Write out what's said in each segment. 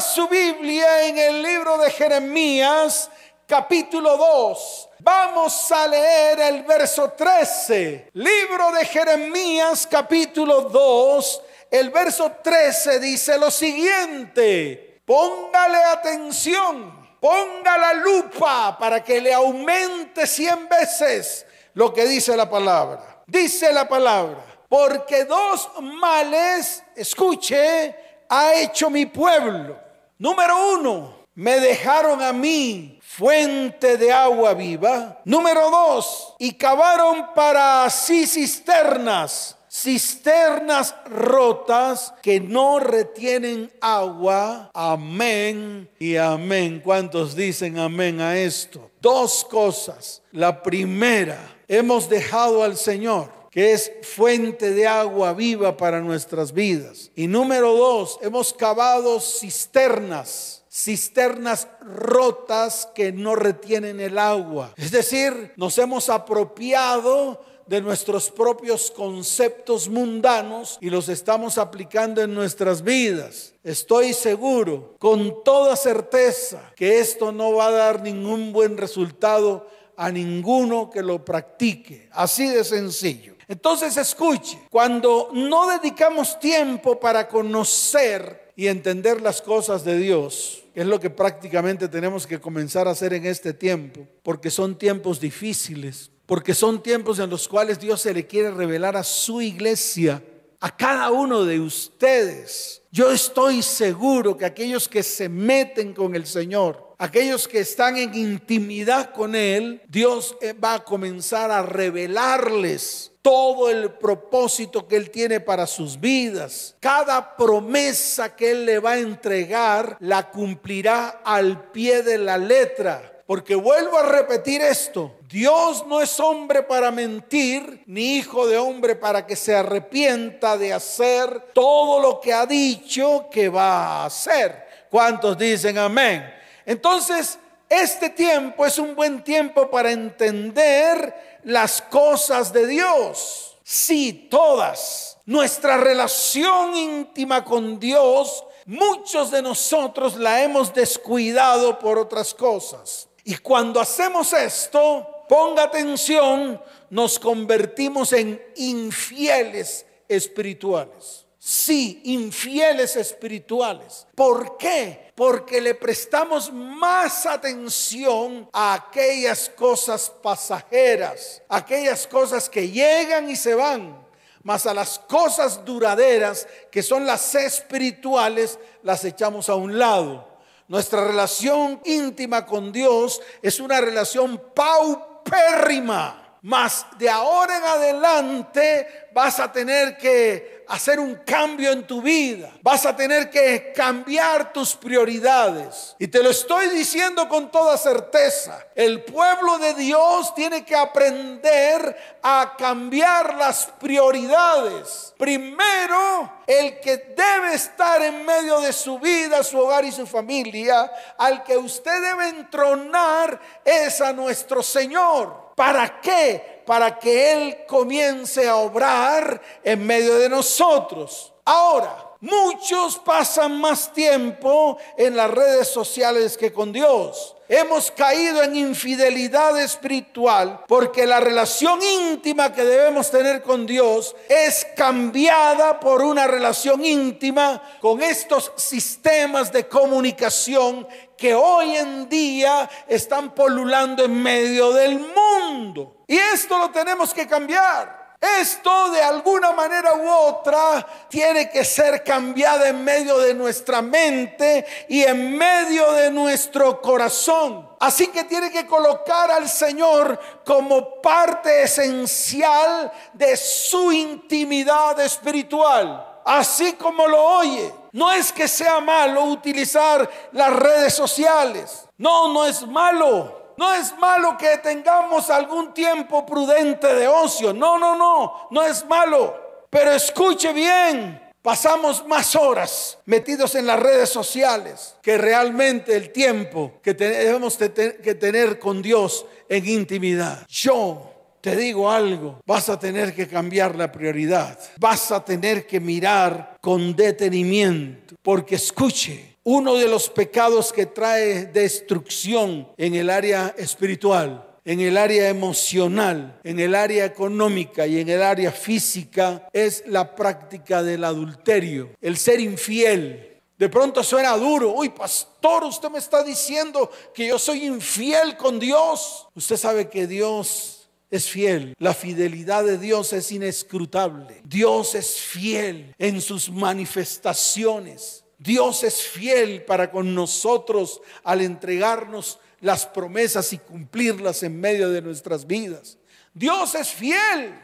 Su Biblia en el libro de Jeremías, capítulo 2. Vamos a leer el verso 13. Libro de Jeremías, capítulo 2. El verso 13 dice lo siguiente. Póngale atención. Ponga la lupa para que le aumente cien veces lo que dice la palabra. Dice la palabra. Porque dos males, escuche, ha hecho mi pueblo. Número uno, me dejaron a mí fuente de agua viva. Número dos, y cavaron para sí cisternas, cisternas rotas que no retienen agua. Amén y amén. ¿Cuántos dicen amén a esto? Dos cosas. La primera, hemos dejado al Señor que es fuente de agua viva para nuestras vidas. Y número dos, hemos cavado cisternas cisternas rotas que no retienen el agua. Es decir, nos hemos apropiado de nuestros propios conceptos mundanos y los estamos aplicando en nuestras vidas. Estoy seguro, con toda certeza, que esto no va a dar ningún buen resultado a ninguno que lo practique. Así de sencillo. Entonces escuche, cuando no dedicamos tiempo para conocer y entender las cosas de Dios, que es lo que prácticamente tenemos que comenzar a hacer en este tiempo, porque son tiempos difíciles, porque son tiempos en los cuales Dios se le quiere revelar a su iglesia, a cada uno de ustedes. Yo estoy seguro que aquellos que se meten con el Señor, aquellos que están en intimidad con Él, Dios eh, va a comenzar a revelarles todo el propósito que Él tiene para sus vidas. Cada promesa que Él le va a entregar la cumplirá al pie de la letra. Porque vuelvo a repetir esto, Dios no es hombre para mentir, ni hijo de hombre para que se arrepienta de hacer todo lo que ha dicho que va a hacer. ¿Cuántos dicen amén? Entonces, este tiempo es un buen tiempo para entender las cosas de Dios. Sí, todas. Nuestra relación íntima con Dios, muchos de nosotros la hemos descuidado por otras cosas. Y cuando hacemos esto, ponga atención, nos convertimos en infieles espirituales. Sí, infieles espirituales. ¿Por qué? Porque le prestamos más atención a aquellas cosas pasajeras, aquellas cosas que llegan y se van, más a las cosas duraderas, que son las espirituales, las echamos a un lado. Nuestra relación íntima con Dios es una relación paupérrima. Más de ahora en adelante vas a tener que hacer un cambio en tu vida. Vas a tener que cambiar tus prioridades. Y te lo estoy diciendo con toda certeza. El pueblo de Dios tiene que aprender a cambiar las prioridades. Primero, el que debe estar en medio de su vida, su hogar y su familia, al que usted debe entronar es a nuestro Señor. ¿Para qué? para que Él comience a obrar en medio de nosotros. Ahora, muchos pasan más tiempo en las redes sociales que con Dios. Hemos caído en infidelidad espiritual porque la relación íntima que debemos tener con Dios es cambiada por una relación íntima con estos sistemas de comunicación que hoy en día están polulando en medio del mundo. Y esto lo tenemos que cambiar. Esto de alguna manera u otra tiene que ser cambiado en medio de nuestra mente y en medio de nuestro corazón. Así que tiene que colocar al Señor como parte esencial de su intimidad espiritual. Así como lo oye. No es que sea malo utilizar las redes sociales. No, no es malo. No es malo que tengamos algún tiempo prudente de ocio. No, no, no, no es malo. Pero escuche bien, pasamos más horas metidos en las redes sociales que realmente el tiempo que tenemos que tener con Dios en intimidad. Yo te digo algo, vas a tener que cambiar la prioridad. Vas a tener que mirar con detenimiento. Porque escuche, uno de los pecados que trae destrucción en el área espiritual, en el área emocional, en el área económica y en el área física es la práctica del adulterio, el ser infiel. De pronto suena duro. Uy, pastor, usted me está diciendo que yo soy infiel con Dios. Usted sabe que Dios es fiel. La fidelidad de Dios es inescrutable. Dios es fiel en sus manifestaciones. Dios es fiel para con nosotros al entregarnos las promesas y cumplirlas en medio de nuestras vidas. Dios es fiel,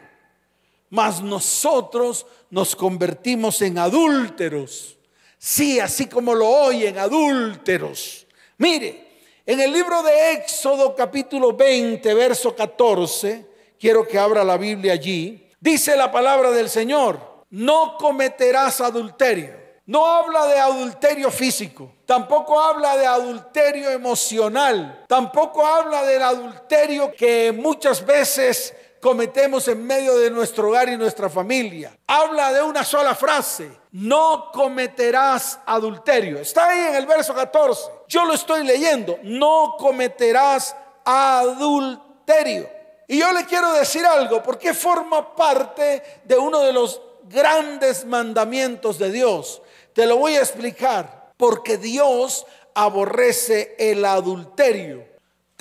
mas nosotros nos convertimos en adúlteros Sí, así como lo oyen, adúlteros. Mire, en el libro de Éxodo capítulo 20, verso 14, quiero que abra la Biblia allí, dice la palabra del Señor, no cometerás adulterio. No habla de adulterio físico, tampoco habla de adulterio emocional, tampoco habla del adulterio que muchas veces cometemos en medio de nuestro hogar y nuestra familia. Habla de una sola frase, no cometerás adulterio. Está ahí en el verso 14. Yo lo estoy leyendo, no cometerás adulterio. Y yo le quiero decir algo, porque forma parte de uno de los grandes mandamientos de Dios. Te lo voy a explicar, porque Dios aborrece el adulterio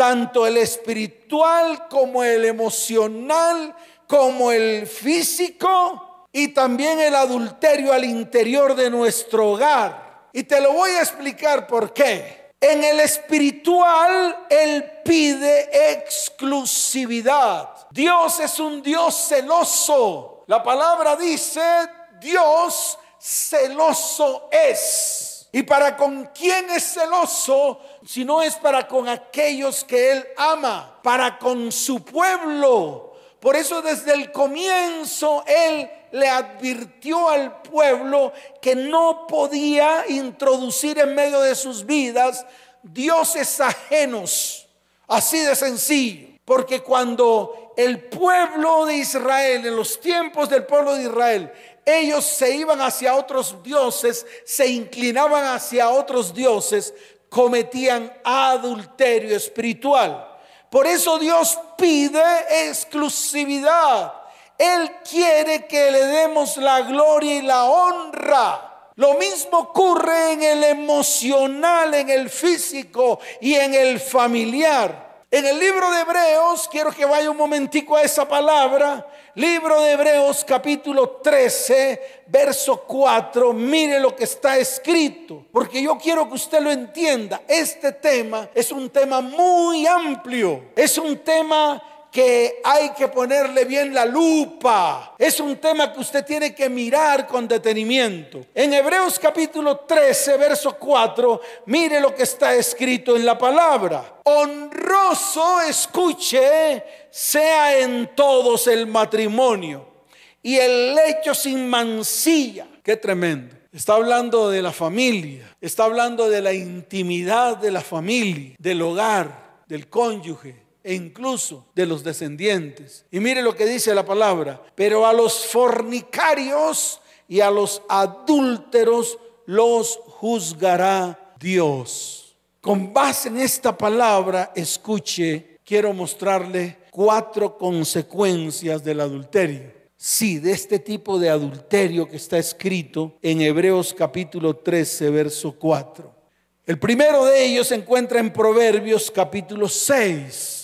tanto el espiritual como el emocional, como el físico y también el adulterio al interior de nuestro hogar. Y te lo voy a explicar por qué. En el espiritual, Él pide exclusividad. Dios es un Dios celoso. La palabra dice, Dios celoso es. ¿Y para con quién es celoso? Si no es para con aquellos que Él ama, para con su pueblo. Por eso desde el comienzo Él le advirtió al pueblo que no podía introducir en medio de sus vidas dioses ajenos. Así de sencillo. Porque cuando el pueblo de Israel, en los tiempos del pueblo de Israel, ellos se iban hacia otros dioses, se inclinaban hacia otros dioses, cometían adulterio espiritual. Por eso Dios pide exclusividad. Él quiere que le demos la gloria y la honra. Lo mismo ocurre en el emocional, en el físico y en el familiar. En el libro de Hebreos, quiero que vaya un momentico a esa palabra, libro de Hebreos capítulo 13, verso 4, mire lo que está escrito, porque yo quiero que usted lo entienda. Este tema es un tema muy amplio, es un tema que hay que ponerle bien la lupa. Es un tema que usted tiene que mirar con detenimiento. En Hebreos capítulo 13, verso 4, mire lo que está escrito en la palabra. Honroso, escuche, sea en todos el matrimonio y el lecho sin mancilla. Qué tremendo. Está hablando de la familia, está hablando de la intimidad de la familia, del hogar, del cónyuge, e incluso de los descendientes. Y mire lo que dice la palabra, pero a los fornicarios y a los adúlteros los juzgará Dios. Con base en esta palabra, escuche, quiero mostrarle cuatro consecuencias del adulterio. Sí, de este tipo de adulterio que está escrito en Hebreos capítulo 13, verso 4. El primero de ellos se encuentra en Proverbios capítulo 6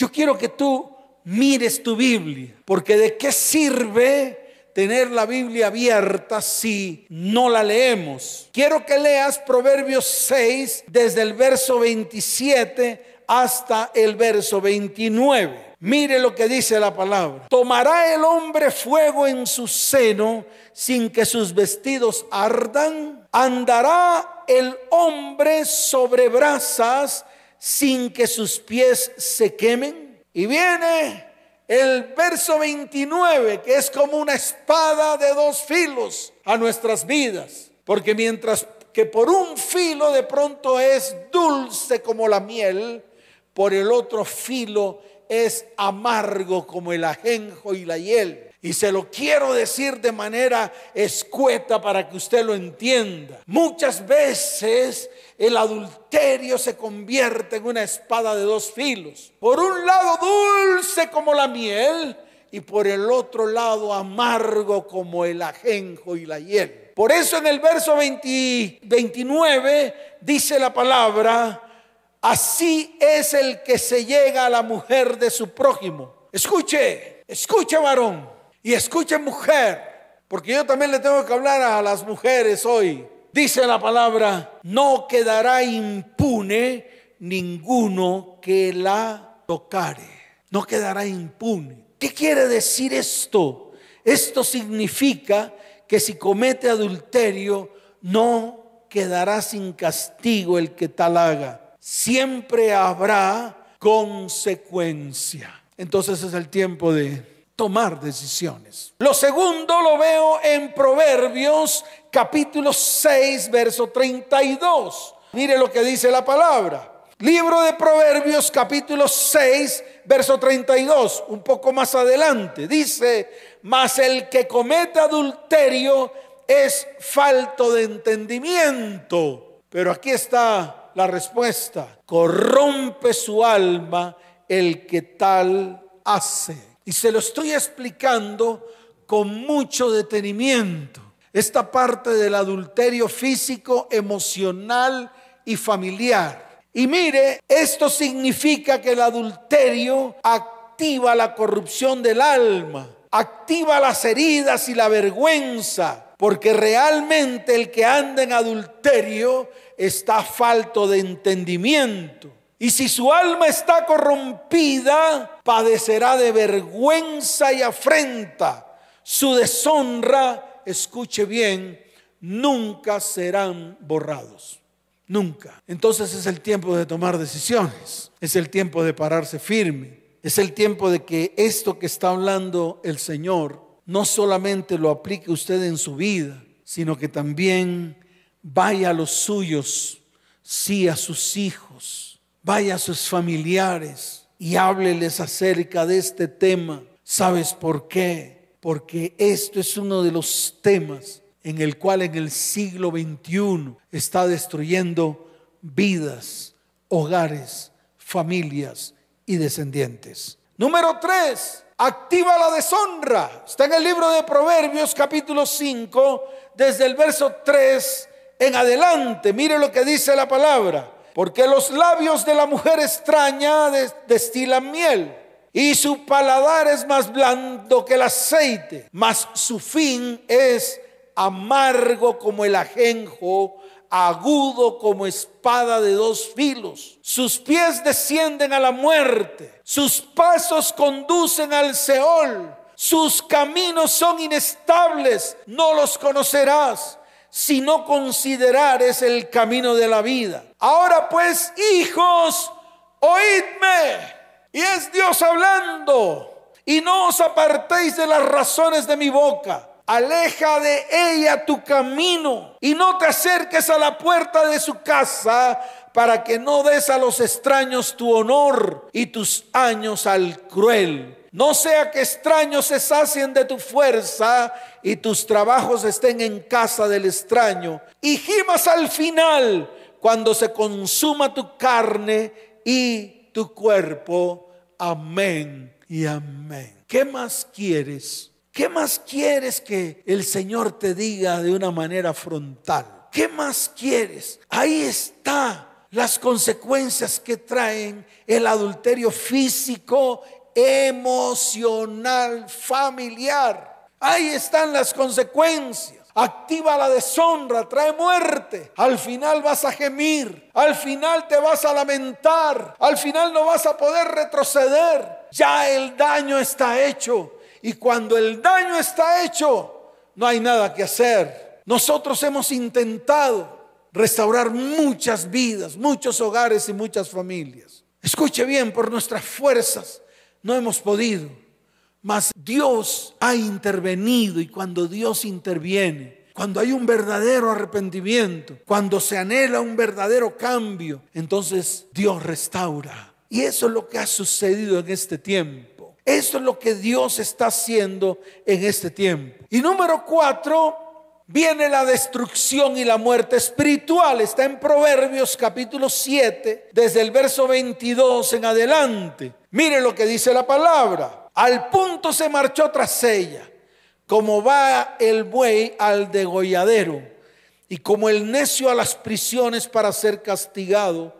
yo quiero que tú mires tu Biblia, porque de qué sirve tener la Biblia abierta si no la leemos. Quiero que leas Proverbios 6 desde el verso 27 hasta el verso 29. Mire lo que dice la palabra. Tomará el hombre fuego en su seno sin que sus vestidos ardan. Andará el hombre sobre brasas sin que sus pies se quemen. Y viene el verso 29, que es como una espada de dos filos a nuestras vidas. Porque mientras que por un filo de pronto es dulce como la miel, por el otro filo es amargo como el ajenjo y la hiel. Y se lo quiero decir de manera escueta para que usted lo entienda. Muchas veces el adulterio se convierte en una espada de dos filos. Por un lado dulce como la miel y por el otro lado amargo como el ajenjo y la hiel. Por eso en el verso 29 dice la palabra, así es el que se llega a la mujer de su prójimo. Escuche, escuche varón. Y escuche mujer, porque yo también le tengo que hablar a las mujeres hoy. Dice la palabra, no quedará impune ninguno que la tocare. No quedará impune. ¿Qué quiere decir esto? Esto significa que si comete adulterio, no quedará sin castigo el que tal haga. Siempre habrá consecuencia. Entonces es el tiempo de tomar decisiones. Lo segundo lo veo en Proverbios capítulo 6, verso 32. Mire lo que dice la palabra. Libro de Proverbios capítulo 6, verso 32, un poco más adelante. Dice, mas el que comete adulterio es falto de entendimiento. Pero aquí está la respuesta. Corrompe su alma el que tal hace. Y se lo estoy explicando con mucho detenimiento. Esta parte del adulterio físico, emocional y familiar. Y mire, esto significa que el adulterio activa la corrupción del alma, activa las heridas y la vergüenza, porque realmente el que anda en adulterio está falto de entendimiento. Y si su alma está corrompida, padecerá de vergüenza y afrenta. Su deshonra, escuche bien, nunca serán borrados. Nunca. Entonces es el tiempo de tomar decisiones. Es el tiempo de pararse firme. Es el tiempo de que esto que está hablando el Señor no solamente lo aplique usted en su vida, sino que también vaya a los suyos, sí a sus hijos vaya a sus familiares y hábleles acerca de este tema. ¿Sabes por qué? Porque esto es uno de los temas en el cual en el siglo XXI está destruyendo vidas, hogares, familias y descendientes. Número tres, activa la deshonra. Está en el libro de Proverbios capítulo 5, desde el verso 3 en adelante. Mire lo que dice la palabra. Porque los labios de la mujer extraña destilan miel y su paladar es más blando que el aceite, mas su fin es amargo como el ajenjo, agudo como espada de dos filos. Sus pies descienden a la muerte, sus pasos conducen al Seol, sus caminos son inestables, no los conocerás si no considerares el camino de la vida. Ahora pues, hijos, oídme. Y es Dios hablando. Y no os apartéis de las razones de mi boca. Aleja de ella tu camino y no te acerques a la puerta de su casa para que no des a los extraños tu honor y tus años al cruel no sea que extraños se sacien de tu fuerza y tus trabajos estén en casa del extraño. Y gimas al final cuando se consuma tu carne y tu cuerpo. Amén y amén. ¿Qué más quieres? ¿Qué más quieres que el Señor te diga de una manera frontal? ¿Qué más quieres? Ahí está las consecuencias que traen el adulterio físico emocional, familiar. Ahí están las consecuencias. Activa la deshonra, trae muerte. Al final vas a gemir, al final te vas a lamentar, al final no vas a poder retroceder. Ya el daño está hecho. Y cuando el daño está hecho, no hay nada que hacer. Nosotros hemos intentado restaurar muchas vidas, muchos hogares y muchas familias. Escuche bien, por nuestras fuerzas no hemos podido. Mas Dios ha intervenido y cuando Dios interviene, cuando hay un verdadero arrepentimiento, cuando se anhela un verdadero cambio, entonces Dios restaura. Y eso es lo que ha sucedido en este tiempo. Esto es lo que Dios está haciendo en este tiempo. Y número cuatro, viene la destrucción y la muerte espiritual. Está en Proverbios capítulo 7, desde el verso 22 en adelante. Mire lo que dice la palabra. Al punto se marchó tras ella, como va el buey al degolladero, y como el necio a las prisiones para ser castigado,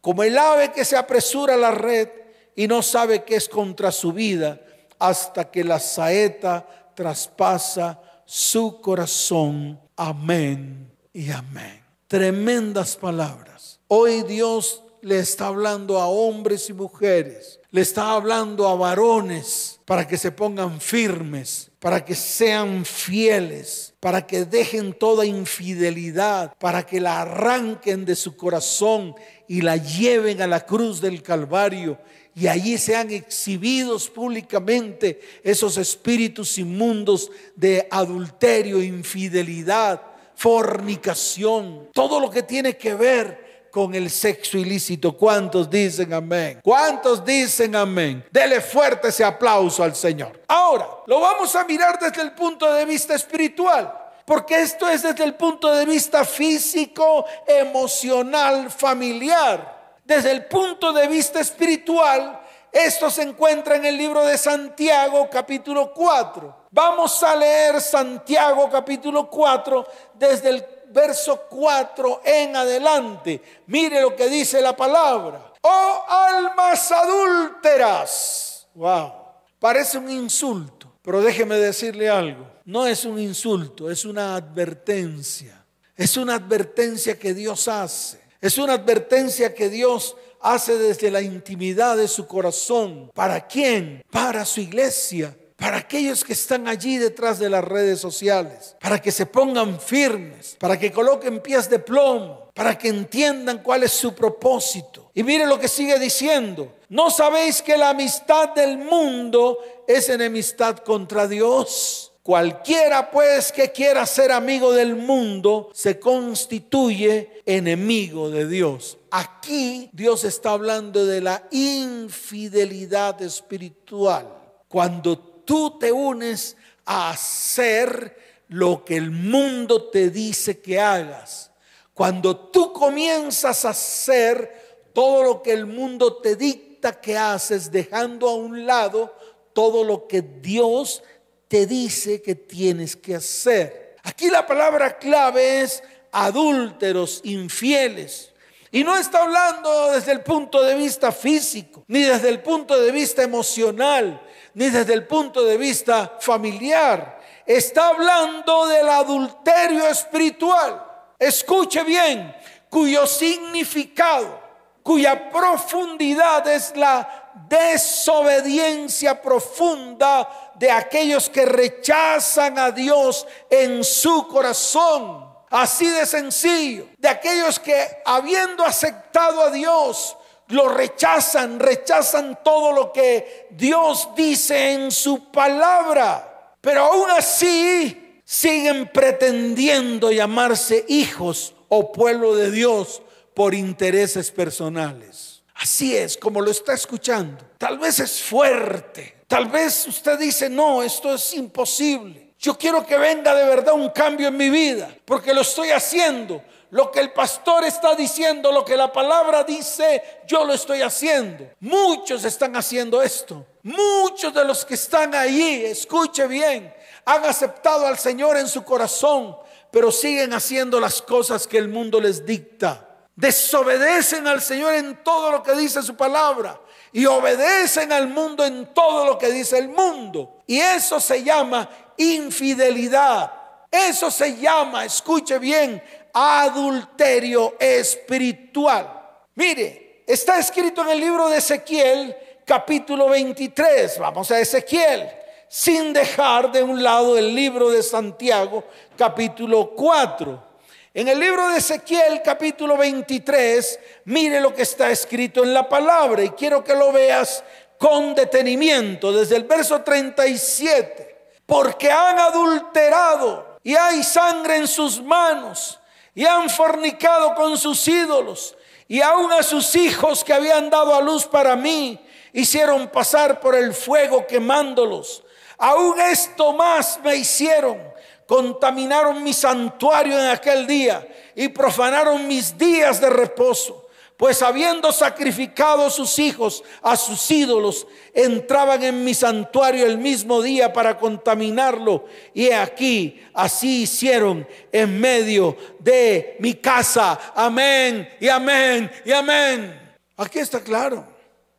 como el ave que se apresura a la red y no sabe que es contra su vida hasta que la saeta traspasa su corazón. Amén y amén. Tremendas palabras. Hoy Dios le está hablando a hombres y mujeres, le está hablando a varones para que se pongan firmes, para que sean fieles, para que dejen toda infidelidad, para que la arranquen de su corazón y la lleven a la cruz del Calvario. Y allí sean exhibidos públicamente esos espíritus inmundos de adulterio, infidelidad, fornicación, todo lo que tiene que ver con el sexo ilícito. ¿Cuántos dicen amén? ¿Cuántos dicen amén? Dele fuerte ese aplauso al Señor. Ahora, lo vamos a mirar desde el punto de vista espiritual. Porque esto es desde el punto de vista físico, emocional, familiar desde el punto de vista espiritual, esto se encuentra en el libro de Santiago capítulo 4. Vamos a leer Santiago capítulo 4 desde el verso 4 en adelante. Mire lo que dice la palabra. Oh almas adúlteras. Wow. Parece un insulto, pero déjeme decirle algo. No es un insulto, es una advertencia. Es una advertencia que Dios hace. Es una advertencia que Dios hace desde la intimidad de su corazón. ¿Para quién? Para su iglesia. Para aquellos que están allí detrás de las redes sociales. Para que se pongan firmes. Para que coloquen pies de plomo. Para que entiendan cuál es su propósito. Y mire lo que sigue diciendo. ¿No sabéis que la amistad del mundo es enemistad contra Dios? Cualquiera pues que quiera ser amigo del mundo se constituye enemigo de Dios. Aquí Dios está hablando de la infidelidad espiritual. Cuando tú te unes a hacer lo que el mundo te dice que hagas. Cuando tú comienzas a hacer todo lo que el mundo te dicta que haces, dejando a un lado todo lo que Dios te dice que tienes que hacer. Aquí la palabra clave es adúlteros, infieles. Y no está hablando desde el punto de vista físico, ni desde el punto de vista emocional, ni desde el punto de vista familiar. Está hablando del adulterio espiritual. Escuche bien, cuyo significado, cuya profundidad es la desobediencia profunda de aquellos que rechazan a Dios en su corazón. Así de sencillo. De aquellos que habiendo aceptado a Dios, lo rechazan, rechazan todo lo que Dios dice en su palabra. Pero aún así siguen pretendiendo llamarse hijos o pueblo de Dios por intereses personales. Así es, como lo está escuchando. Tal vez es fuerte. Tal vez usted dice, no, esto es imposible. Yo quiero que venga de verdad un cambio en mi vida, porque lo estoy haciendo. Lo que el pastor está diciendo, lo que la palabra dice, yo lo estoy haciendo. Muchos están haciendo esto. Muchos de los que están ahí, escuche bien, han aceptado al Señor en su corazón, pero siguen haciendo las cosas que el mundo les dicta desobedecen al Señor en todo lo que dice su palabra y obedecen al mundo en todo lo que dice el mundo. Y eso se llama infidelidad. Eso se llama, escuche bien, adulterio espiritual. Mire, está escrito en el libro de Ezequiel capítulo 23. Vamos a Ezequiel, sin dejar de un lado el libro de Santiago capítulo 4. En el libro de Ezequiel capítulo 23, mire lo que está escrito en la palabra y quiero que lo veas con detenimiento desde el verso 37. Porque han adulterado y hay sangre en sus manos y han fornicado con sus ídolos y aún a sus hijos que habían dado a luz para mí hicieron pasar por el fuego quemándolos. Aún esto más me hicieron. Contaminaron mi santuario en aquel día y profanaron mis días de reposo. Pues habiendo sacrificado sus hijos a sus ídolos, entraban en mi santuario el mismo día para contaminarlo. Y aquí, así hicieron en medio de mi casa. Amén y amén y amén. Aquí está claro.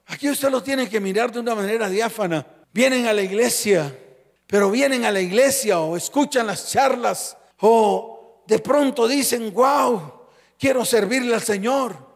Aquí usted lo tiene que mirar de una manera diáfana. Vienen a la iglesia, pero vienen a la iglesia o escuchan las charlas o de pronto dicen, wow, quiero servirle al Señor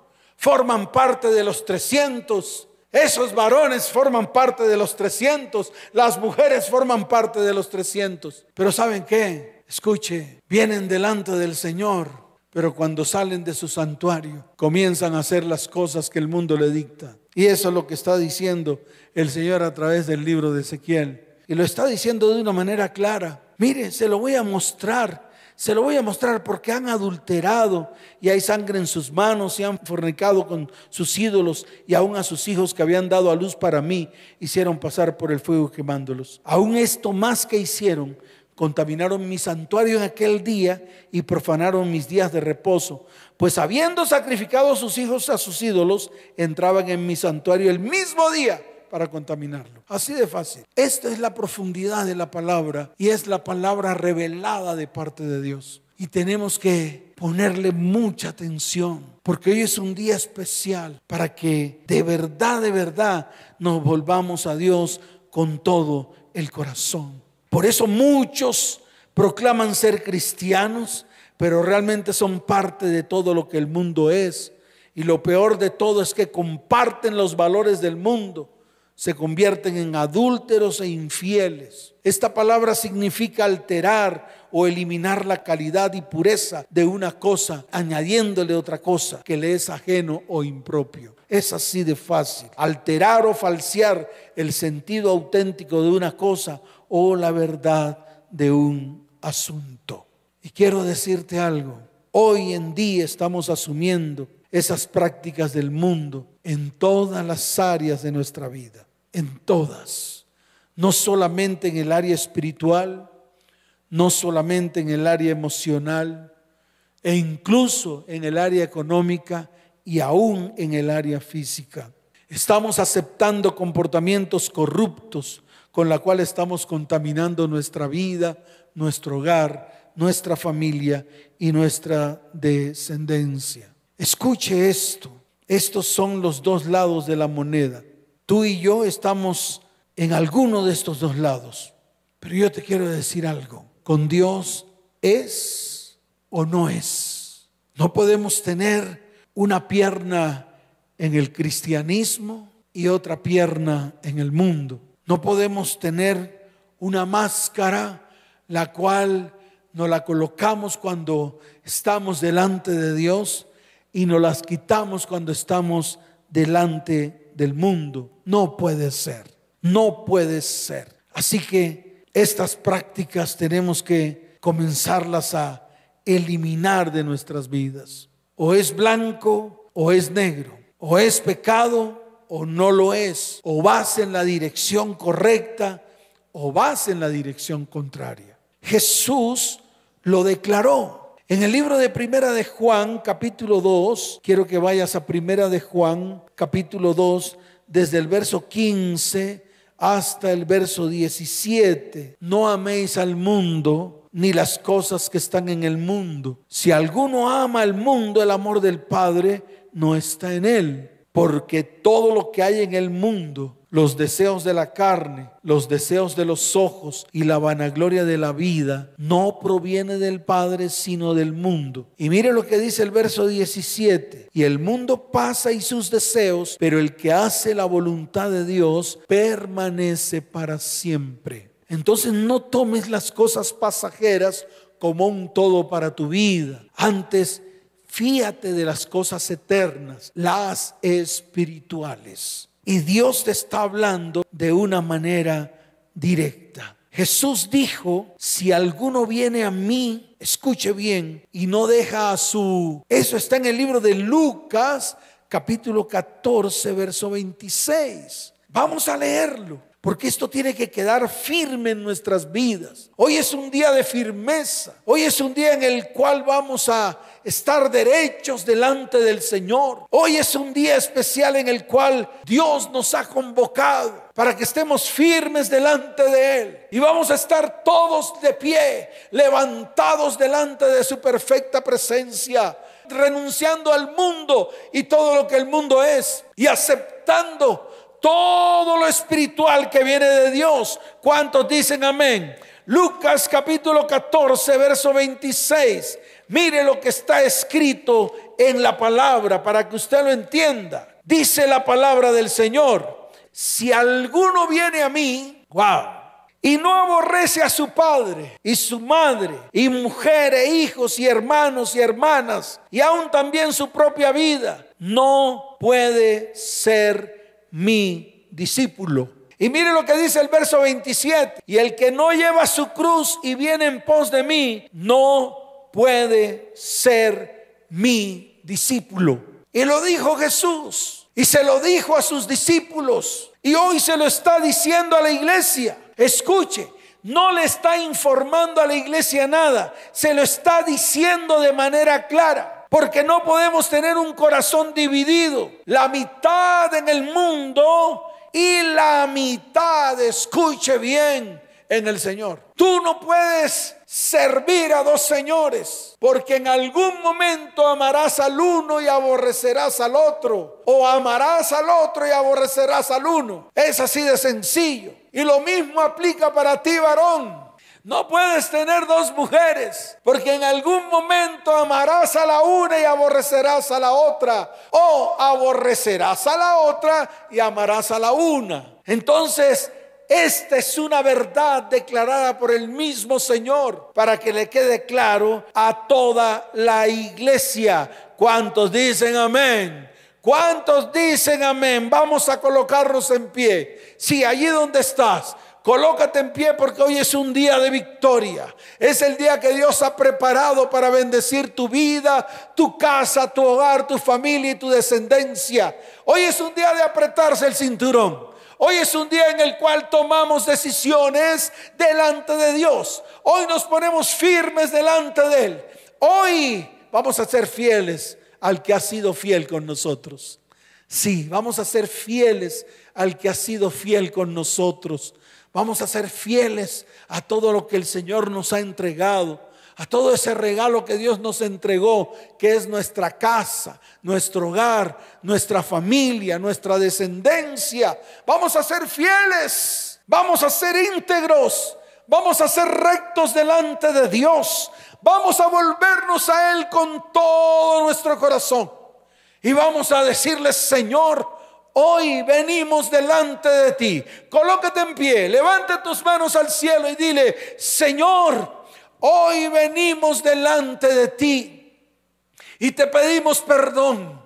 forman parte de los 300. Esos varones forman parte de los 300. Las mujeres forman parte de los 300. Pero ¿saben qué? Escuche, vienen delante del Señor, pero cuando salen de su santuario comienzan a hacer las cosas que el mundo le dicta. Y eso es lo que está diciendo el Señor a través del libro de Ezequiel. Y lo está diciendo de una manera clara. Mire, se lo voy a mostrar se lo voy a mostrar porque han adulterado y hay sangre en sus manos y han fornicado con sus ídolos y aún a sus hijos que habían dado a luz para mí hicieron pasar por el fuego quemándolos. Aún esto más que hicieron, contaminaron mi santuario en aquel día y profanaron mis días de reposo, pues habiendo sacrificado a sus hijos a sus ídolos, entraban en mi santuario el mismo día para contaminarlo. Así de fácil. Esta es la profundidad de la palabra y es la palabra revelada de parte de Dios. Y tenemos que ponerle mucha atención, porque hoy es un día especial para que de verdad, de verdad nos volvamos a Dios con todo el corazón. Por eso muchos proclaman ser cristianos, pero realmente son parte de todo lo que el mundo es. Y lo peor de todo es que comparten los valores del mundo se convierten en adúlteros e infieles. Esta palabra significa alterar o eliminar la calidad y pureza de una cosa, añadiéndole otra cosa que le es ajeno o impropio. Es así de fácil. Alterar o falsear el sentido auténtico de una cosa o la verdad de un asunto. Y quiero decirte algo. Hoy en día estamos asumiendo esas prácticas del mundo en todas las áreas de nuestra vida, en todas, no solamente en el área espiritual, no solamente en el área emocional, e incluso en el área económica y aún en el área física. Estamos aceptando comportamientos corruptos con la cual estamos contaminando nuestra vida, nuestro hogar, nuestra familia y nuestra descendencia. Escuche esto, estos son los dos lados de la moneda. Tú y yo estamos en alguno de estos dos lados, pero yo te quiero decir algo, con Dios es o no es. No podemos tener una pierna en el cristianismo y otra pierna en el mundo. No podemos tener una máscara la cual nos la colocamos cuando estamos delante de Dios y nos las quitamos cuando estamos delante del mundo. No puede ser, no puede ser. Así que estas prácticas tenemos que comenzarlas a eliminar de nuestras vidas. O es blanco o es negro, o es pecado o no lo es, o vas en la dirección correcta o vas en la dirección contraria. Jesús lo declaró. En el libro de Primera de Juan, capítulo 2, quiero que vayas a Primera de Juan, capítulo 2, desde el verso 15 hasta el verso 17. No améis al mundo ni las cosas que están en el mundo. Si alguno ama al mundo, el amor del Padre no está en él, porque todo lo que hay en el mundo, los deseos de la carne, los deseos de los ojos y la vanagloria de la vida no proviene del Padre sino del mundo. Y mire lo que dice el verso 17. Y el mundo pasa y sus deseos, pero el que hace la voluntad de Dios permanece para siempre. Entonces no tomes las cosas pasajeras como un todo para tu vida. Antes, fíate de las cosas eternas, las espirituales. Y Dios te está hablando de una manera directa. Jesús dijo, si alguno viene a mí, escuche bien, y no deja a su... Eso está en el libro de Lucas, capítulo 14, verso 26. Vamos a leerlo. Porque esto tiene que quedar firme en nuestras vidas. Hoy es un día de firmeza. Hoy es un día en el cual vamos a estar derechos delante del Señor. Hoy es un día especial en el cual Dios nos ha convocado para que estemos firmes delante de Él. Y vamos a estar todos de pie, levantados delante de su perfecta presencia, renunciando al mundo y todo lo que el mundo es y aceptando todo lo espiritual que viene de Dios. ¿Cuántos dicen amén? Lucas capítulo 14, verso 26. Mire lo que está escrito en la palabra para que usted lo entienda. Dice la palabra del Señor, si alguno viene a mí, wow, y no aborrece a su padre y su madre y mujer e hijos y hermanos y hermanas y aún también su propia vida, no puede ser mi discípulo. Y mire lo que dice el verso 27. Y el que no lleva su cruz y viene en pos de mí, no puede ser mi discípulo. Y lo dijo Jesús. Y se lo dijo a sus discípulos. Y hoy se lo está diciendo a la iglesia. Escuche, no le está informando a la iglesia nada. Se lo está diciendo de manera clara. Porque no podemos tener un corazón dividido. La mitad en el mundo y la mitad, escuche bien, en el Señor. Tú no puedes servir a dos señores, porque en algún momento amarás al uno y aborrecerás al otro, o amarás al otro y aborrecerás al uno. Es así de sencillo. Y lo mismo aplica para ti, varón. No puedes tener dos mujeres, porque en algún momento amarás a la una y aborrecerás a la otra, o aborrecerás a la otra y amarás a la una. Entonces, esta es una verdad declarada por el mismo Señor para que le quede claro a toda la iglesia. ¿Cuántos dicen amén? ¿Cuántos dicen amén? Vamos a colocarnos en pie. Si allí donde estás, Colócate en pie porque hoy es un día de victoria. Es el día que Dios ha preparado para bendecir tu vida, tu casa, tu hogar, tu familia y tu descendencia. Hoy es un día de apretarse el cinturón. Hoy es un día en el cual tomamos decisiones delante de Dios. Hoy nos ponemos firmes delante de Él. Hoy vamos a ser fieles al que ha sido fiel con nosotros. Sí, vamos a ser fieles al que ha sido fiel con nosotros. Vamos a ser fieles a todo lo que el Señor nos ha entregado, a todo ese regalo que Dios nos entregó, que es nuestra casa, nuestro hogar, nuestra familia, nuestra descendencia. Vamos a ser fieles, vamos a ser íntegros, vamos a ser rectos delante de Dios, vamos a volvernos a Él con todo nuestro corazón. Y vamos a decirle, Señor, Hoy venimos delante de ti. Colócate en pie, levante tus manos al cielo y dile, Señor, hoy venimos delante de ti y te pedimos perdón,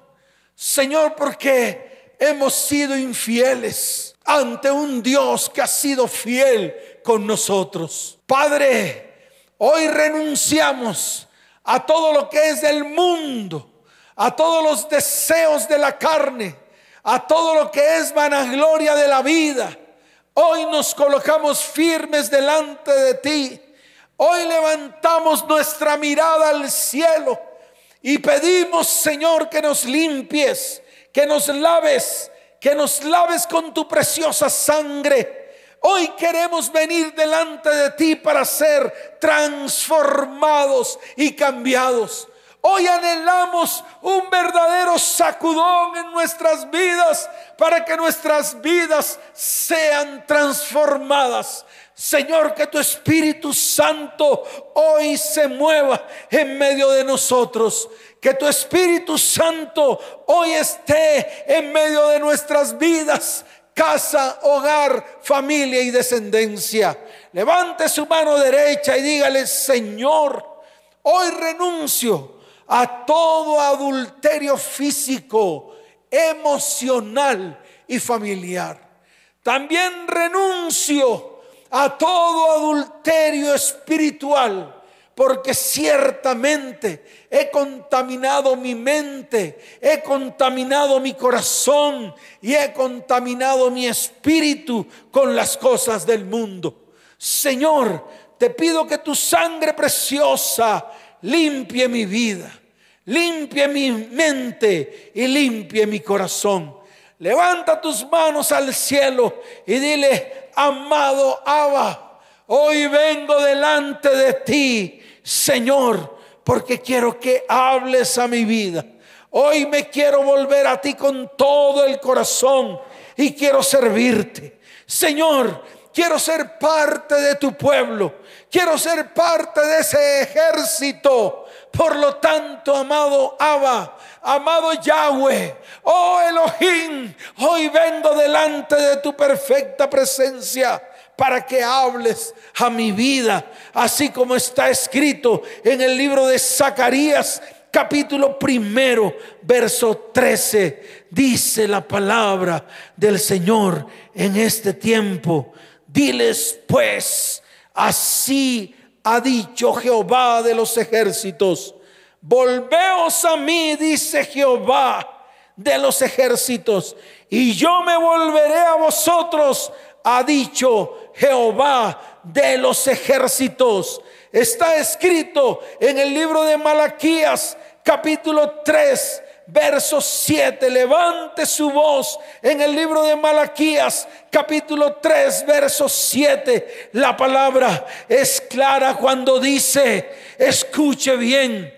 Señor, porque hemos sido infieles ante un Dios que ha sido fiel con nosotros. Padre, hoy renunciamos a todo lo que es del mundo, a todos los deseos de la carne a todo lo que es vanagloria de la vida. Hoy nos colocamos firmes delante de ti. Hoy levantamos nuestra mirada al cielo y pedimos, Señor, que nos limpies, que nos laves, que nos laves con tu preciosa sangre. Hoy queremos venir delante de ti para ser transformados y cambiados. Hoy anhelamos un verdadero sacudón en nuestras vidas para que nuestras vidas sean transformadas. Señor, que tu Espíritu Santo hoy se mueva en medio de nosotros. Que tu Espíritu Santo hoy esté en medio de nuestras vidas, casa, hogar, familia y descendencia. Levante su mano derecha y dígale, Señor, hoy renuncio a todo adulterio físico, emocional y familiar. También renuncio a todo adulterio espiritual, porque ciertamente he contaminado mi mente, he contaminado mi corazón y he contaminado mi espíritu con las cosas del mundo. Señor, te pido que tu sangre preciosa limpie mi vida, limpie mi mente y limpie mi corazón. Levanta tus manos al cielo y dile, amado Abba, hoy vengo delante de ti Señor, porque quiero que hables a mi vida. Hoy me quiero volver a ti con todo el corazón y quiero servirte. Señor, quiero ser parte de tu pueblo. Quiero ser parte de ese ejército. Por lo tanto, amado Abba, amado Yahweh, oh Elohim, hoy vengo delante de tu perfecta presencia para que hables a mi vida, así como está escrito en el libro de Zacarías capítulo primero, verso 13. Dice la palabra del Señor en este tiempo. Diles pues, así ha dicho Jehová de los ejércitos. Volveos a mí, dice Jehová de los ejércitos, y yo me volveré a vosotros ha dicho Jehová de los ejércitos. Está escrito en el libro de Malaquías capítulo 3 verso 7. Levante su voz en el libro de Malaquías capítulo 3 verso 7. La palabra es clara cuando dice, escuche bien,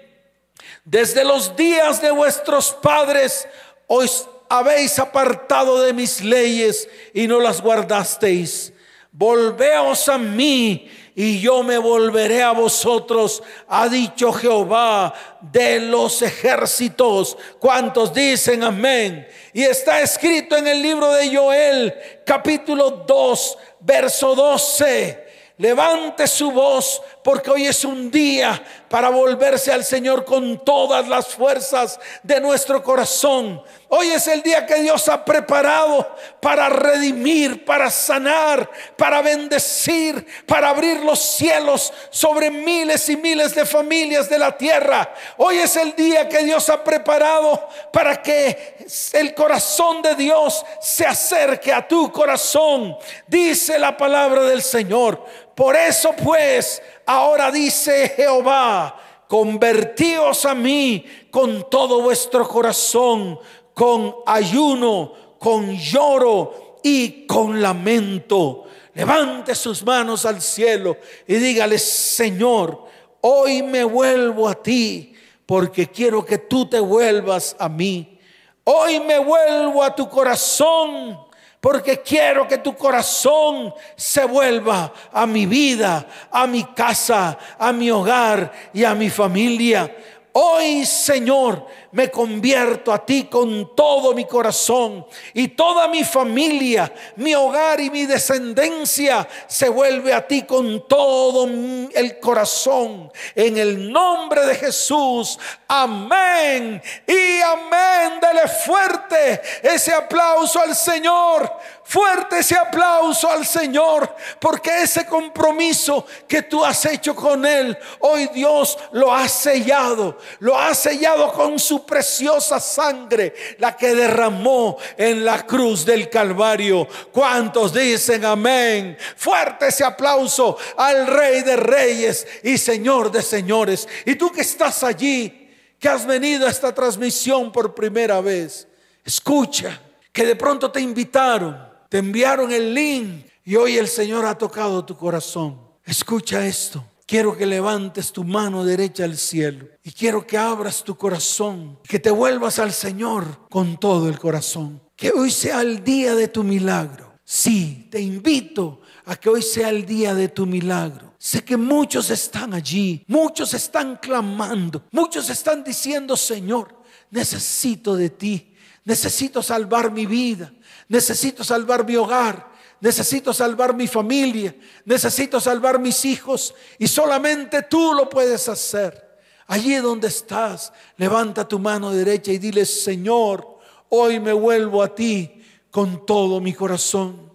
desde los días de vuestros padres os habéis apartado de mis leyes y no las guardasteis. Volveos a mí y yo me volveré a vosotros, ha dicho Jehová de los ejércitos. ¿Cuántos dicen amén? Y está escrito en el libro de Joel, capítulo 2, verso 12. Levante su voz porque hoy es un día para volverse al Señor con todas las fuerzas de nuestro corazón. Hoy es el día que Dios ha preparado para redimir, para sanar, para bendecir, para abrir los cielos sobre miles y miles de familias de la tierra. Hoy es el día que Dios ha preparado para que el corazón de Dios se acerque a tu corazón. Dice la palabra del Señor. Por eso pues, ahora dice Jehová, convertíos a mí con todo vuestro corazón con ayuno, con lloro y con lamento. Levante sus manos al cielo y dígale, Señor, hoy me vuelvo a ti porque quiero que tú te vuelvas a mí. Hoy me vuelvo a tu corazón porque quiero que tu corazón se vuelva a mi vida, a mi casa, a mi hogar y a mi familia. Hoy, Señor, me convierto a ti con todo mi corazón y toda mi familia, mi hogar y mi descendencia se vuelve a ti con todo el corazón. En el nombre de Jesús, amén y amén. Dele fuerte ese aplauso al Señor. Fuerte ese aplauso al Señor, porque ese compromiso que tú has hecho con Él, hoy Dios lo ha sellado, lo ha sellado con su preciosa sangre, la que derramó en la cruz del Calvario. ¿Cuántos dicen amén? Fuerte ese aplauso al Rey de Reyes y Señor de Señores. Y tú que estás allí, que has venido a esta transmisión por primera vez, escucha que de pronto te invitaron, te enviaron el link y hoy el Señor ha tocado tu corazón. Escucha esto. Quiero que levantes tu mano derecha al cielo y quiero que abras tu corazón, que te vuelvas al Señor con todo el corazón. Que hoy sea el día de tu milagro. Sí, te invito a que hoy sea el día de tu milagro. Sé que muchos están allí, muchos están clamando, muchos están diciendo, Señor, necesito de ti, necesito salvar mi vida, necesito salvar mi hogar, necesito salvar mi familia, necesito salvar mis hijos y solamente tú lo puedes hacer. Allí donde estás, levanta tu mano derecha y dile, Señor, hoy me vuelvo a ti con todo mi corazón.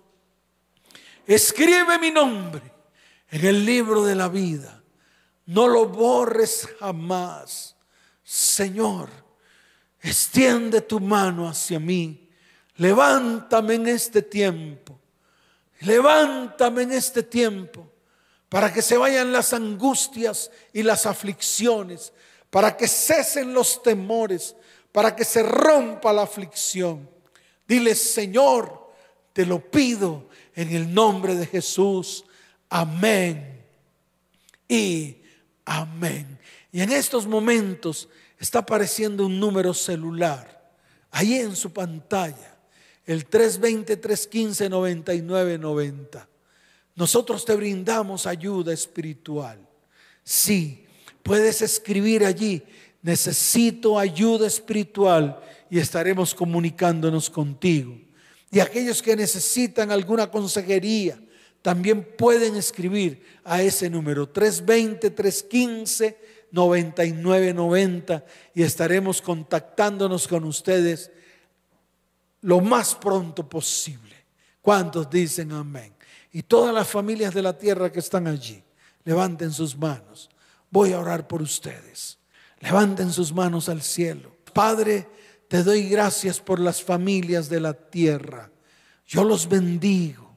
Escribe mi nombre en el libro de la vida. no lo borres jamás. Señor, extiende tu mano hacia mí. Levántame en este tiempo. Levántame en este tiempo para que se vayan las angustias y las aflicciones, para que cesen los temores, para que se rompa la aflicción. Dile, Señor, te lo pido en el nombre de Jesús. Amén. Y amén. Y en estos momentos está apareciendo un número celular, ahí en su pantalla, el 320-315-9990. Nosotros te brindamos ayuda espiritual. Sí, puedes escribir allí, necesito ayuda espiritual y estaremos comunicándonos contigo. Y aquellos que necesitan alguna consejería, también pueden escribir a ese número 320-315-9990 y estaremos contactándonos con ustedes lo más pronto posible. ¿Cuántos dicen amén? Y todas las familias de la tierra que están allí, levanten sus manos. Voy a orar por ustedes. Levanten sus manos al cielo. Padre, te doy gracias por las familias de la tierra. Yo los bendigo.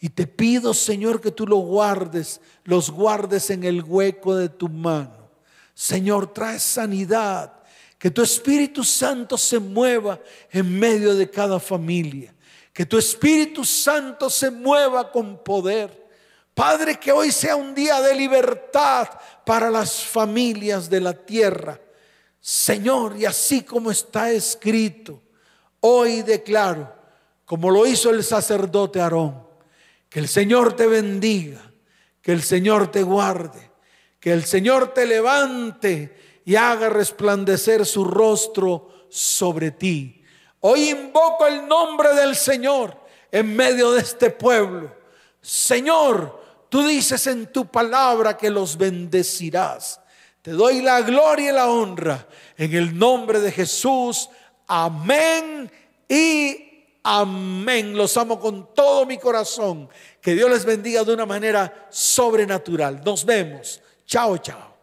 Y te pido, Señor, que tú los guardes, los guardes en el hueco de tu mano. Señor, trae sanidad, que tu Espíritu Santo se mueva en medio de cada familia. Que tu Espíritu Santo se mueva con poder. Padre, que hoy sea un día de libertad para las familias de la tierra. Señor, y así como está escrito, hoy declaro, como lo hizo el sacerdote Aarón, que el Señor te bendiga, que el Señor te guarde, que el Señor te levante y haga resplandecer su rostro sobre ti Hoy invoco el nombre del Señor en medio de este pueblo. Señor, tú dices en tu palabra que los bendecirás. Te doy la gloria y la honra en el nombre de Jesús. Amén y amén. Los amo con todo mi corazón. Que Dios les bendiga de una manera sobrenatural. Nos vemos. Chao, chao.